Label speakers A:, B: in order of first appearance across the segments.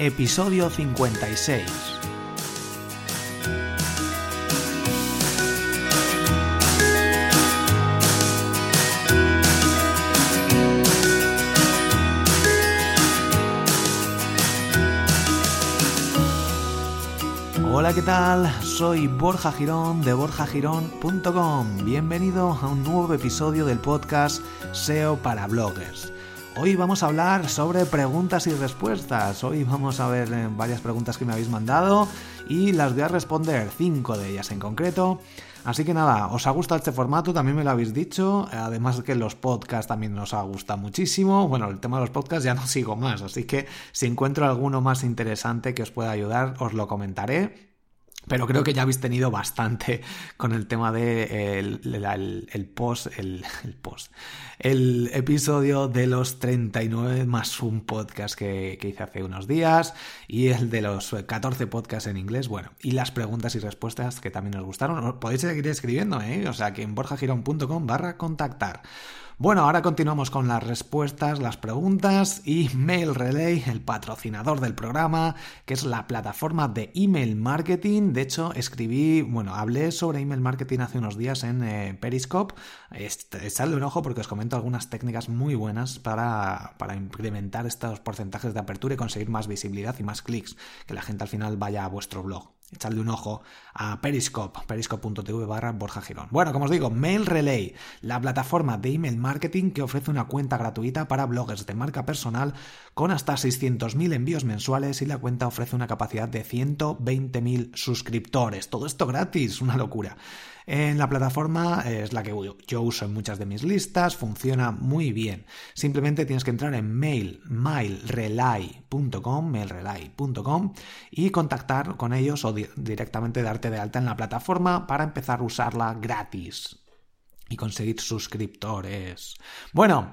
A: episodio 56. Hola, ¿qué tal? Soy Borja Girón de borjagirón.com. Bienvenido a un nuevo episodio del podcast SEO para bloggers. Hoy vamos a hablar sobre preguntas y respuestas. Hoy vamos a ver eh, varias preguntas que me habéis mandado y las voy a responder, cinco de ellas en concreto. Así que nada, os ha gustado este formato, también me lo habéis dicho. Además que los podcasts también nos ha gustado muchísimo. Bueno, el tema de los podcasts ya no sigo más, así que si encuentro alguno más interesante que os pueda ayudar, os lo comentaré. Pero creo que ya habéis tenido bastante con el tema de el, post, el, post, el episodio de los 39 más un podcast que, que, hice hace unos días y el de los 14 podcasts en inglés. Bueno, y las preguntas y respuestas que también os gustaron. Podéis seguir escribiendo, ¿eh? O sea que en borjagirón.com barra contactar. Bueno, ahora continuamos con las respuestas, las preguntas y Mail Relay, el patrocinador del programa, que es la plataforma de email marketing. De hecho, escribí, bueno, hablé sobre email marketing hace unos días en eh, Periscope. Echadle un ojo porque os comento algunas técnicas muy buenas para, para incrementar estos porcentajes de apertura y conseguir más visibilidad y más clics, que la gente al final vaya a vuestro blog echadle un ojo a Periscope, periscope.tv barra Borja Girón. Bueno, como os digo, Mail Relay, la plataforma de email marketing que ofrece una cuenta gratuita para bloggers de marca personal con hasta 600.000 envíos mensuales y la cuenta ofrece una capacidad de 120.000 suscriptores. Todo esto gratis, una locura. En la plataforma es la que yo uso en muchas de mis listas, funciona muy bien. Simplemente tienes que entrar en mail, mailrelay.com y contactar con ellos o directamente darte de alta en la plataforma para empezar a usarla gratis y conseguir suscriptores. Bueno,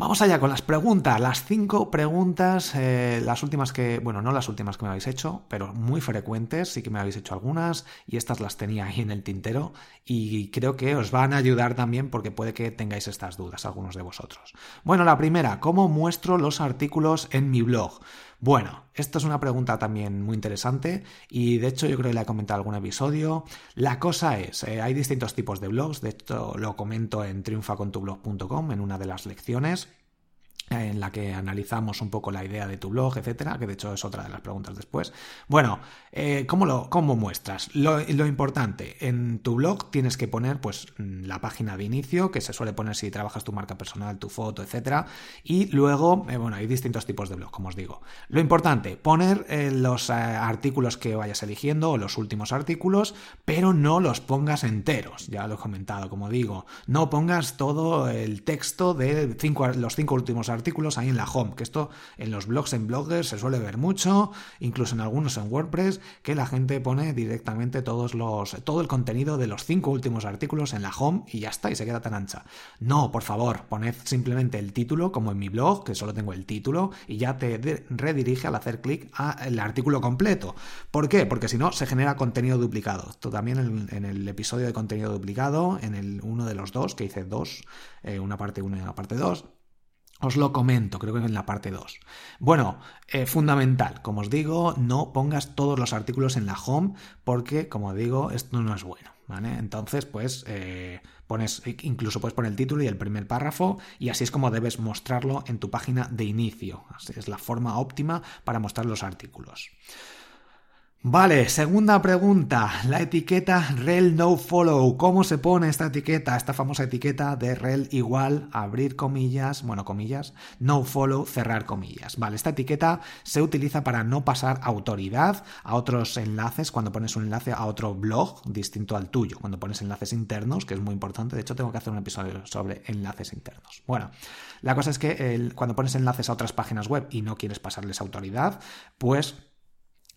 A: Vamos allá con las preguntas, las cinco preguntas, eh, las últimas que, bueno, no las últimas que me habéis hecho, pero muy frecuentes, sí que me habéis hecho algunas y estas las tenía ahí en el tintero y creo que os van a ayudar también porque puede que tengáis estas dudas algunos de vosotros. Bueno, la primera, ¿cómo muestro los artículos en mi blog? Bueno, esta es una pregunta también muy interesante y de hecho yo creo que la he comentado en algún episodio. La cosa es, eh, hay distintos tipos de blogs, de hecho lo comento en triunfacontublog.com en una de las lecciones en la que analizamos un poco la idea de tu blog, etcétera, que de hecho es otra de las preguntas después. Bueno, eh, ¿cómo, lo, ¿cómo muestras? Lo, lo, importante, en tu blog tienes que poner pues la página de inicio, que se suele poner si trabajas tu marca personal, tu foto, etcétera, y luego, eh, bueno, hay distintos tipos de blog, como os digo. Lo importante, poner eh, los artículos que vayas eligiendo o los últimos artículos, pero no los pongas enteros, ya lo he comentado, como digo, no pongas todo el texto de cinco, los cinco últimos artículos artículos ahí en la home, que esto en los blogs, en bloggers se suele ver mucho, incluso en algunos en WordPress, que la gente pone directamente todos los, todo el contenido de los cinco últimos artículos en la home y ya está, y se queda tan ancha. No, por favor, poned simplemente el título, como en mi blog, que solo tengo el título, y ya te redirige al hacer clic al artículo completo. ¿Por qué? Porque si no, se genera contenido duplicado. Esto también en, el episodio de contenido duplicado, en el uno de los dos, que hice dos, eh, una parte uno y una parte dos, os lo comento, creo que en la parte 2. Bueno, eh, fundamental, como os digo, no pongas todos los artículos en la home porque, como digo, esto no es bueno. ¿Vale? Entonces, pues eh, pones, incluso puedes poner el título y el primer párrafo, y así es como debes mostrarlo en tu página de inicio. Así es la forma óptima para mostrar los artículos. Vale, segunda pregunta, la etiqueta rel no follow. ¿Cómo se pone esta etiqueta? Esta famosa etiqueta de rel igual, abrir comillas, bueno, comillas, no follow, cerrar comillas. Vale, esta etiqueta se utiliza para no pasar autoridad a otros enlaces cuando pones un enlace a otro blog distinto al tuyo. Cuando pones enlaces internos, que es muy importante. De hecho, tengo que hacer un episodio sobre enlaces internos. Bueno, la cosa es que cuando pones enlaces a otras páginas web y no quieres pasarles autoridad, pues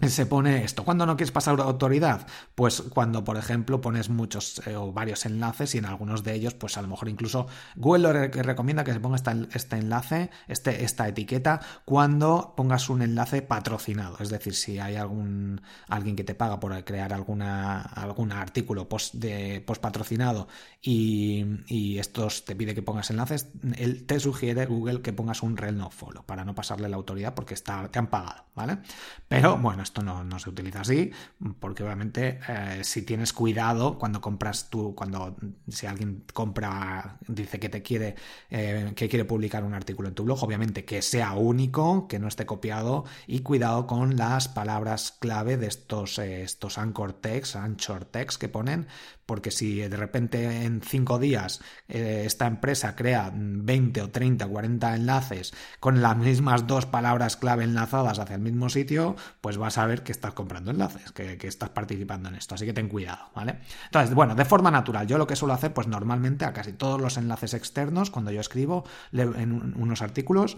A: se pone esto. ¿Cuándo no quieres pasar autoridad? Pues cuando, por ejemplo, pones muchos eh, o varios enlaces y en algunos de ellos, pues a lo mejor incluso Google lo recomienda que se ponga este enlace, este, esta etiqueta, cuando pongas un enlace patrocinado. Es decir, si hay algún alguien que te paga por crear alguna, algún artículo post, de, post patrocinado y, y estos te pide que pongas enlaces, él te sugiere Google que pongas un rel no follow para no pasarle la autoridad porque está, te han pagado, ¿vale? Pero bueno, esto no, se utiliza así, porque obviamente eh, si tienes cuidado cuando compras tú, cuando si alguien compra, dice que te quiere, eh, que quiere publicar un artículo en tu blog, obviamente que sea único, que no esté copiado y cuidado con las palabras clave de estos, eh, estos anchor text, anchor text que ponen, porque si de repente en cinco días esta empresa crea 20 o 30 o 40 enlaces con las mismas dos palabras clave enlazadas hacia el mismo sitio, pues vas a ver que estás comprando enlaces, que, estás participando en esto, así que ten cuidado, ¿vale? Entonces, bueno, de forma natural, yo lo que suelo hacer, pues normalmente a casi todos los enlaces externos, cuando yo escribo en unos artículos,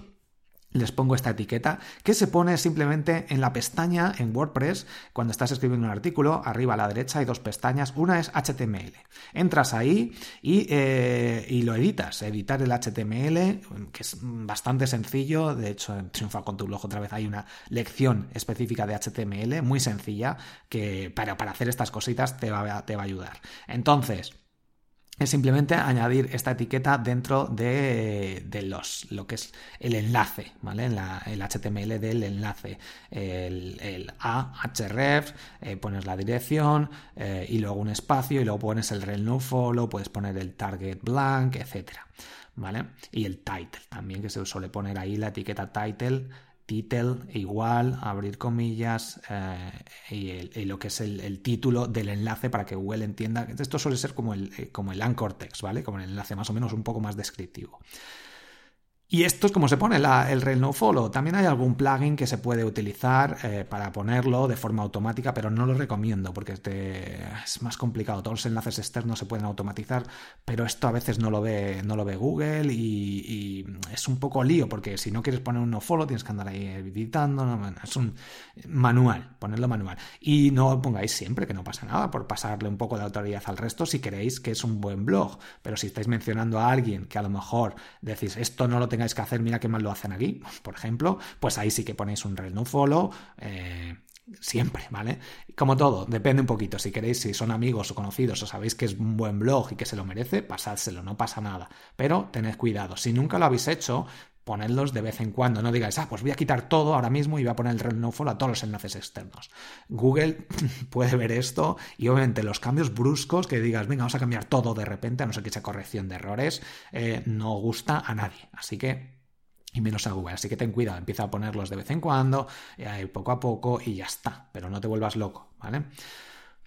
A: les pongo esta etiqueta que se pone simplemente en la pestaña en WordPress cuando estás escribiendo un artículo arriba a la derecha hay dos pestañas una es HTML entras ahí y, eh, y, lo editas editar el HTML que es bastante sencillo de hecho en Triunfa con tu blog otra vez hay una lección específica de HTML muy sencilla que para, para hacer estas cositas te va, te va a ayudar. Entonces es simplemente añadir esta etiqueta dentro de, los, lo que es el enlace, ¿vale? el HTML del enlace. El, el ahref, eh, pones la dirección eh, y luego un espacio y luego pones el rel no follow, puedes poner el target blank, etcétera. ¿Vale? Y el title también, que se suele poner ahí la etiqueta title title igual, abrir comillas eh, y, lo que es el, título del enlace para que Google entienda. Esto suele ser como el, eh, como el anchor text, ¿vale? Como el enlace más o menos un poco más descriptivo. Y esto es como se pone el rel no follow. También hay algún plugin que se puede utilizar eh, para ponerlo de forma automática, pero no lo recomiendo porque es más complicado. Todos los enlaces externos se pueden automatizar, pero esto a veces no lo ve, no lo ve Google y, es un poco lío porque si no quieres poner un no follow tienes que andar ahí editando. es un manual, ponerlo manual. Y no pongáis siempre que no pasa nada por pasarle un poco de autoridad al resto si queréis que es un buen blog. Pero si estáis mencionando a alguien que a lo mejor decís esto no lo tengáis que hacer, mira qué mal lo hacen aquí, por ejemplo, pues ahí sí que ponéis un rel no follow. Eh, siempre, ¿vale? Como todo, depende un poquito. Si queréis, si son amigos o conocidos o sabéis que es un buen blog y que se lo merece, pasádselo, no pasa nada. Pero tened cuidado. Si nunca lo habéis hecho, ponedlos de vez en cuando. No digáis, ah, pues voy a quitar todo ahora mismo y voy a poner el rel a todos los enlaces externos. Google puede ver esto y obviamente los cambios bruscos que digas, venga, vamos a cambiar todo de repente, a no ser que sea corrección de errores, eh, no gusta a nadie. Así que y menos a Google. Así que ten cuidado, empieza a ponerlos de vez en cuando, eh, poco a poco y ya está, pero no te vuelvas loco, ¿vale?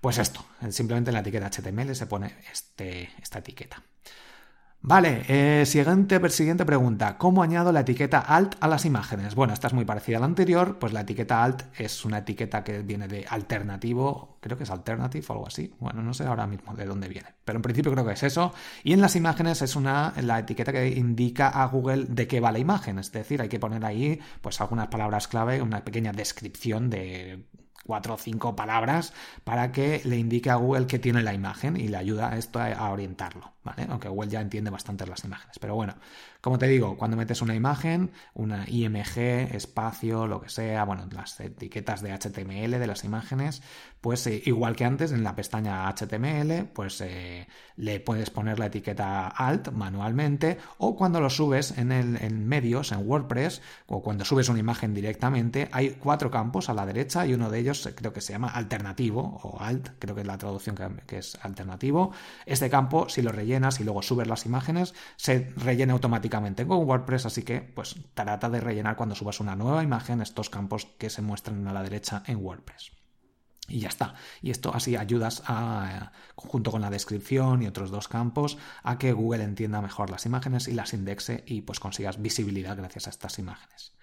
A: Pues esto, simplemente en la etiqueta HTML se pone este, esta etiqueta. Vale, eh, siguiente, pregunta. ¿Cómo añado la etiqueta alt a las imágenes? Bueno, esta es muy parecida a la anterior, pues la etiqueta alt es una etiqueta que viene de alternativo, creo que es alternative o algo así. Bueno, no sé ahora mismo de dónde viene, pero en principio creo que es eso. Y en las imágenes es una la etiqueta que indica a Google de qué va la imagen, es decir, hay que poner ahí pues algunas palabras clave, una pequeña descripción de cuatro o cinco palabras para que le indique a Google que tiene la imagen y le ayuda a esto a, orientarlo, ¿vale? Aunque Google ya entiende bastante las imágenes. Pero bueno, como te digo, cuando metes una imagen, una IMG, espacio, lo que sea, bueno, las etiquetas de HTML de las imágenes, pues eh, igual que antes en la pestaña HTML, pues eh, le puedes poner la etiqueta alt manualmente o cuando lo subes en, el, en medios, en WordPress, o cuando subes una imagen directamente, hay cuatro campos a la derecha y uno de ellos creo que se llama alternativo o alt, creo que es la traducción que, es alternativo. Este campo, si lo rellenas y luego subes las imágenes, se rellena automáticamente con WordPress, así que pues trata de rellenar cuando subas una nueva imagen estos campos que se muestran a la derecha en WordPress. Y ya está. Y esto así ayudas a, junto con la descripción y otros dos campos, a que Google entienda mejor las imágenes y las indexe y pues consigas visibilidad gracias a estas imágenes.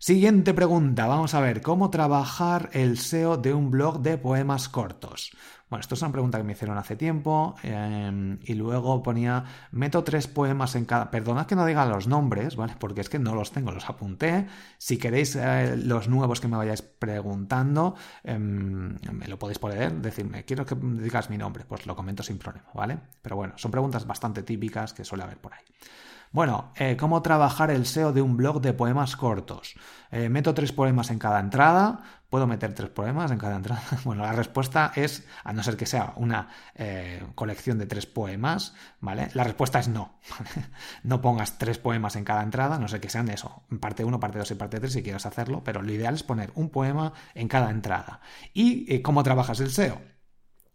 A: Siguiente pregunta, vamos a ver, ¿cómo trabajar el SEO de un blog de poemas cortos? Bueno, esto es una pregunta que me hicieron hace tiempo em, y luego ponía, meto tres poemas en cada... Perdonad que no diga los nombres, ¿vale? Porque es que no los tengo, los apunté. Si queréis eh, los nuevos que me vayáis preguntando, em, me lo podéis poner, decirme, quiero que digas mi nombre, pues lo comento sin problema, ¿vale? Pero bueno, son preguntas bastante típicas que suele haber por ahí. Bueno, eh, ¿cómo trabajar el SEO de un blog de poemas cortos? Eh, meto tres poemas en cada entrada. ¿Puedo meter tres poemas en cada entrada? Bueno, la respuesta es, a no ser que sea una eh, colección de tres poemas, ¿vale? La respuesta es no. no pongas tres poemas en cada entrada, no sé que sean eso, parte 1, parte 2 y parte 3 si quieres hacerlo, pero lo ideal es poner un poema en cada entrada. ¿Y cómo trabajas el SEO?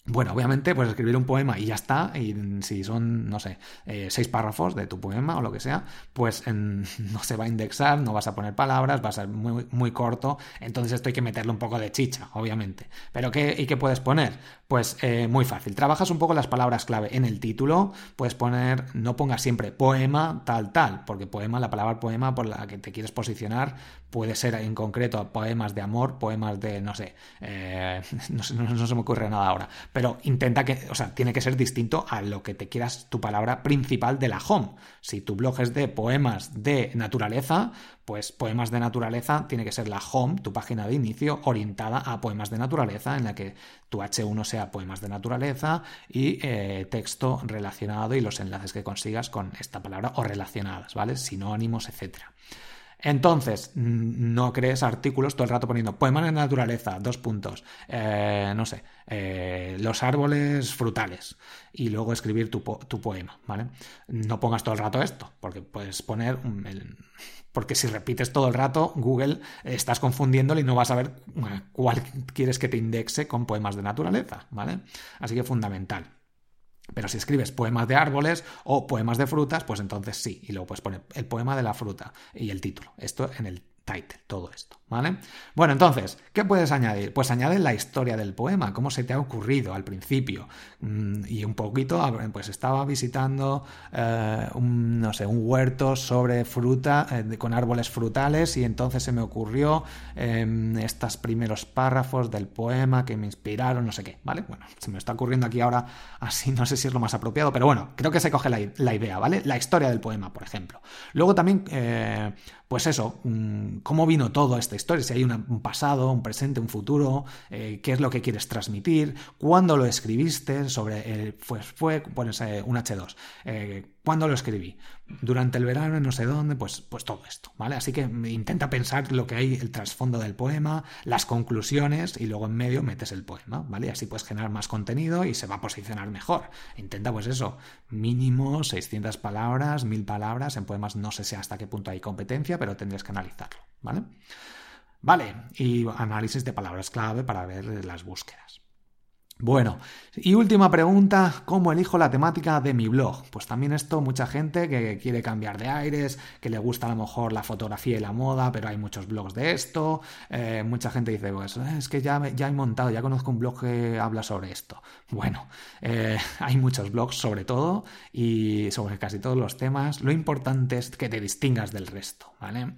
A: Bueno, obviamente, pues escribir un poema y ya está. Y si son, no sé, eh, seis párrafos de tu poema o lo que sea, pues no se va a indexar, no vas a poner palabras, va a ser muy, muy corto. Entonces esto hay que meterle un poco de chicha, obviamente. Pero ¿qué, ¿y qué puedes poner? Pues eh, muy fácil. Trabajas un poco las palabras clave en el título. Puedes poner, no pongas siempre poema, tal, tal, porque poema, la palabra poema por la que te quieres posicionar, puede ser en concreto poemas de amor, poemas de, no sé, eh, no, no se me ocurre nada ahora pero intenta que, o sea, tiene que ser distinto a lo que te quieras tu palabra principal de la home. Si tu blog es de poemas de naturaleza, pues poemas de naturaleza tiene que ser la home, tu página de inicio, orientada a poemas de naturaleza, en la que tu H1 sea poemas de naturaleza y eh, texto relacionado y los enlaces que consigas con esta palabra o relacionadas, ¿vale? Sinónimos, etcétera. Entonces, no crees artículos todo el rato poniendo poemas de naturaleza, dos puntos, eh, no sé, eh, los árboles frutales y luego escribir tu, poema, ¿vale? No pongas todo el rato esto, porque puedes poner... porque si repites todo el rato, Google estás confundiéndolo y no vas a ver cuál quieres que te indexe con poemas de naturaleza, ¿vale? Así que fundamental. Pero si escribes poemas de árboles o poemas de frutas, pues entonces sí. Y luego puedes poner el poema de la fruta y el título. Esto en el title, todo esto, ¿vale? Bueno, entonces, ¿qué puedes añadir? Pues añade la historia del poema, cómo se te ha ocurrido al principio. Mm, y un poquito, pues estaba visitando, eh, un, no sé, un huerto sobre fruta, eh, con árboles frutales, y entonces se me ocurrió em, estos primeros párrafos del poema que me inspiraron, no sé qué, ¿vale? Bueno, se me está ocurriendo aquí ahora así, no sé si es lo más apropiado, pero bueno, creo que se coge la, idea, ¿vale? La historia del poema, por ejemplo. Luego también, eh, pues eso, mm, cómo vino toda esta historia, si hay un pasado, un presente, un futuro, eh, qué es lo que quieres transmitir, cuándo lo escribiste, sobre el, pues fue, pones un H2, eh, cuándo lo escribí, durante el verano, no sé dónde, pues, pues todo esto, ¿vale? Así que intenta pensar lo que hay, el trasfondo del poema, las conclusiones y luego en medio metes el poema, ¿vale? así puedes generar más contenido y se va a posicionar mejor. Intenta pues eso, mínimo 600 palabras, 1000 palabras, en poemas no sé si hasta qué punto hay competencia, pero tendrías que analizarlo, ¿vale? Vale, y análisis de palabras clave para ver las búsquedas. Bueno, y última pregunta, ¿cómo elijo la temática de mi blog? Pues también esto, mucha gente que quiere cambiar de aires, que le gusta a lo mejor la fotografía y la moda, pero hay muchos blogs de esto, eh, mucha gente dice, pues eh, es que ya, ya he montado, ya conozco un blog que habla sobre esto. Bueno, eh, hay muchos blogs sobre todo y sobre casi todos los temas, lo importante es que te distingas del resto, ¿vale?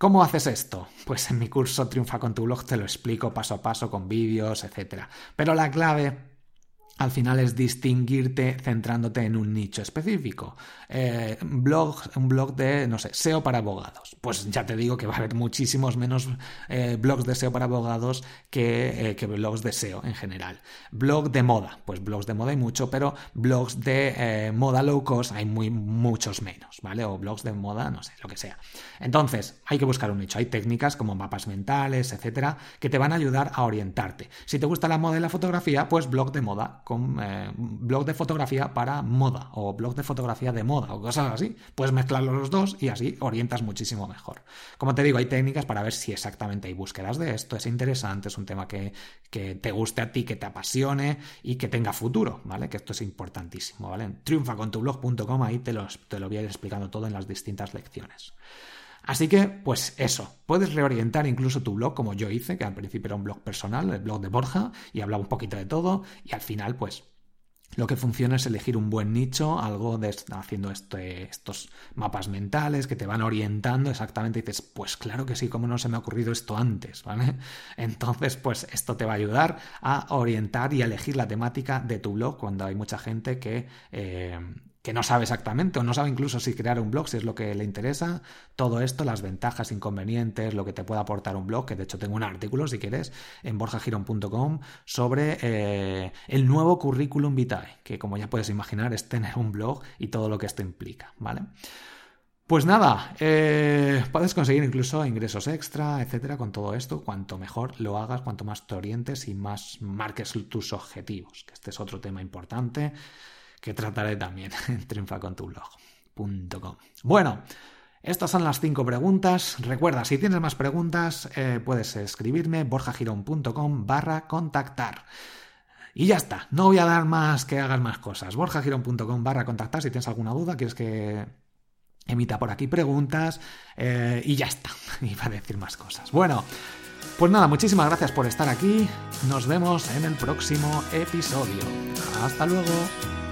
A: ¿Cómo haces esto? Pues en mi curso Triunfa con tu blog te lo explico paso a paso con vídeos, etc. Pero la clave al final es distinguirte centrándote en un nicho específico. Eh, blog, un blog de, no sé, SEO para abogados. Pues ya te digo que va a haber muchísimos menos eh, blogs de SEO para abogados que, eh, que, blogs de SEO en general. Blog de moda, pues blogs de moda hay mucho, pero blogs de moda low cost hay muy, muchos menos, ¿vale? O blogs de moda, no sé, lo que sea. Entonces, hay que buscar un nicho. Hay técnicas como mapas mentales, etcétera, que te van a ayudar a orientarte. Si te gusta la moda y la fotografía, pues blog de moda con eh, blog de fotografía para moda o blog de fotografía de moda o cosas así. Puedes mezclarlos los dos y así orientas muchísimo mejor. Como te digo, hay técnicas para ver si exactamente hay búsquedas de esto, es interesante, es un tema que, te guste a ti, que te apasione y que tenga futuro, ¿vale? Que esto es importantísimo, ¿vale? triunfacontublog.com, ahí te, te lo voy a ir explicando todo en las distintas lecciones. Así que, pues eso, puedes reorientar incluso tu blog como yo hice, que al principio era un blog personal, el blog de Borja, y hablaba un poquito de todo, y al final, pues lo que funciona es elegir un buen nicho, algo de haciendo este, estos mapas mentales que te van orientando exactamente y dices, pues claro que sí, ¿cómo no se me ha ocurrido esto antes? ¿Vale? Entonces, pues esto te va a ayudar a orientar y a elegir la temática de tu blog cuando hay mucha gente que eh, que no sabe exactamente o no sabe incluso si crear un blog, si es lo que le interesa, todo esto, las ventajas, inconvenientes, lo que te puede aportar un blog, que de hecho tengo un artículo, si quieres, en borjagiron.com sobre eh, el nuevo currículum vitae, que como ya puedes imaginar es tener un blog y todo lo que esto implica, ¿vale? Pues nada, eh, puedes conseguir incluso ingresos extra, etcétera, con todo esto. Cuanto mejor lo hagas, cuanto más te orientes y más marques tus objetivos, que este es otro tema importante que trataré también en triunfacontublog.com. Bueno, estas son las cinco preguntas. Recuerda, si tienes más preguntas, eh, puedes escribirme borjagirón.com barra contactar. Y ya está, no voy a dar más que hagas más cosas. borjagirón.com barra contactar si tienes alguna duda, quieres que emita por aquí preguntas eh, y ya está. Iba a decir más cosas. Bueno, pues nada, muchísimas gracias por estar aquí. Nos vemos en el próximo episodio. Hasta luego.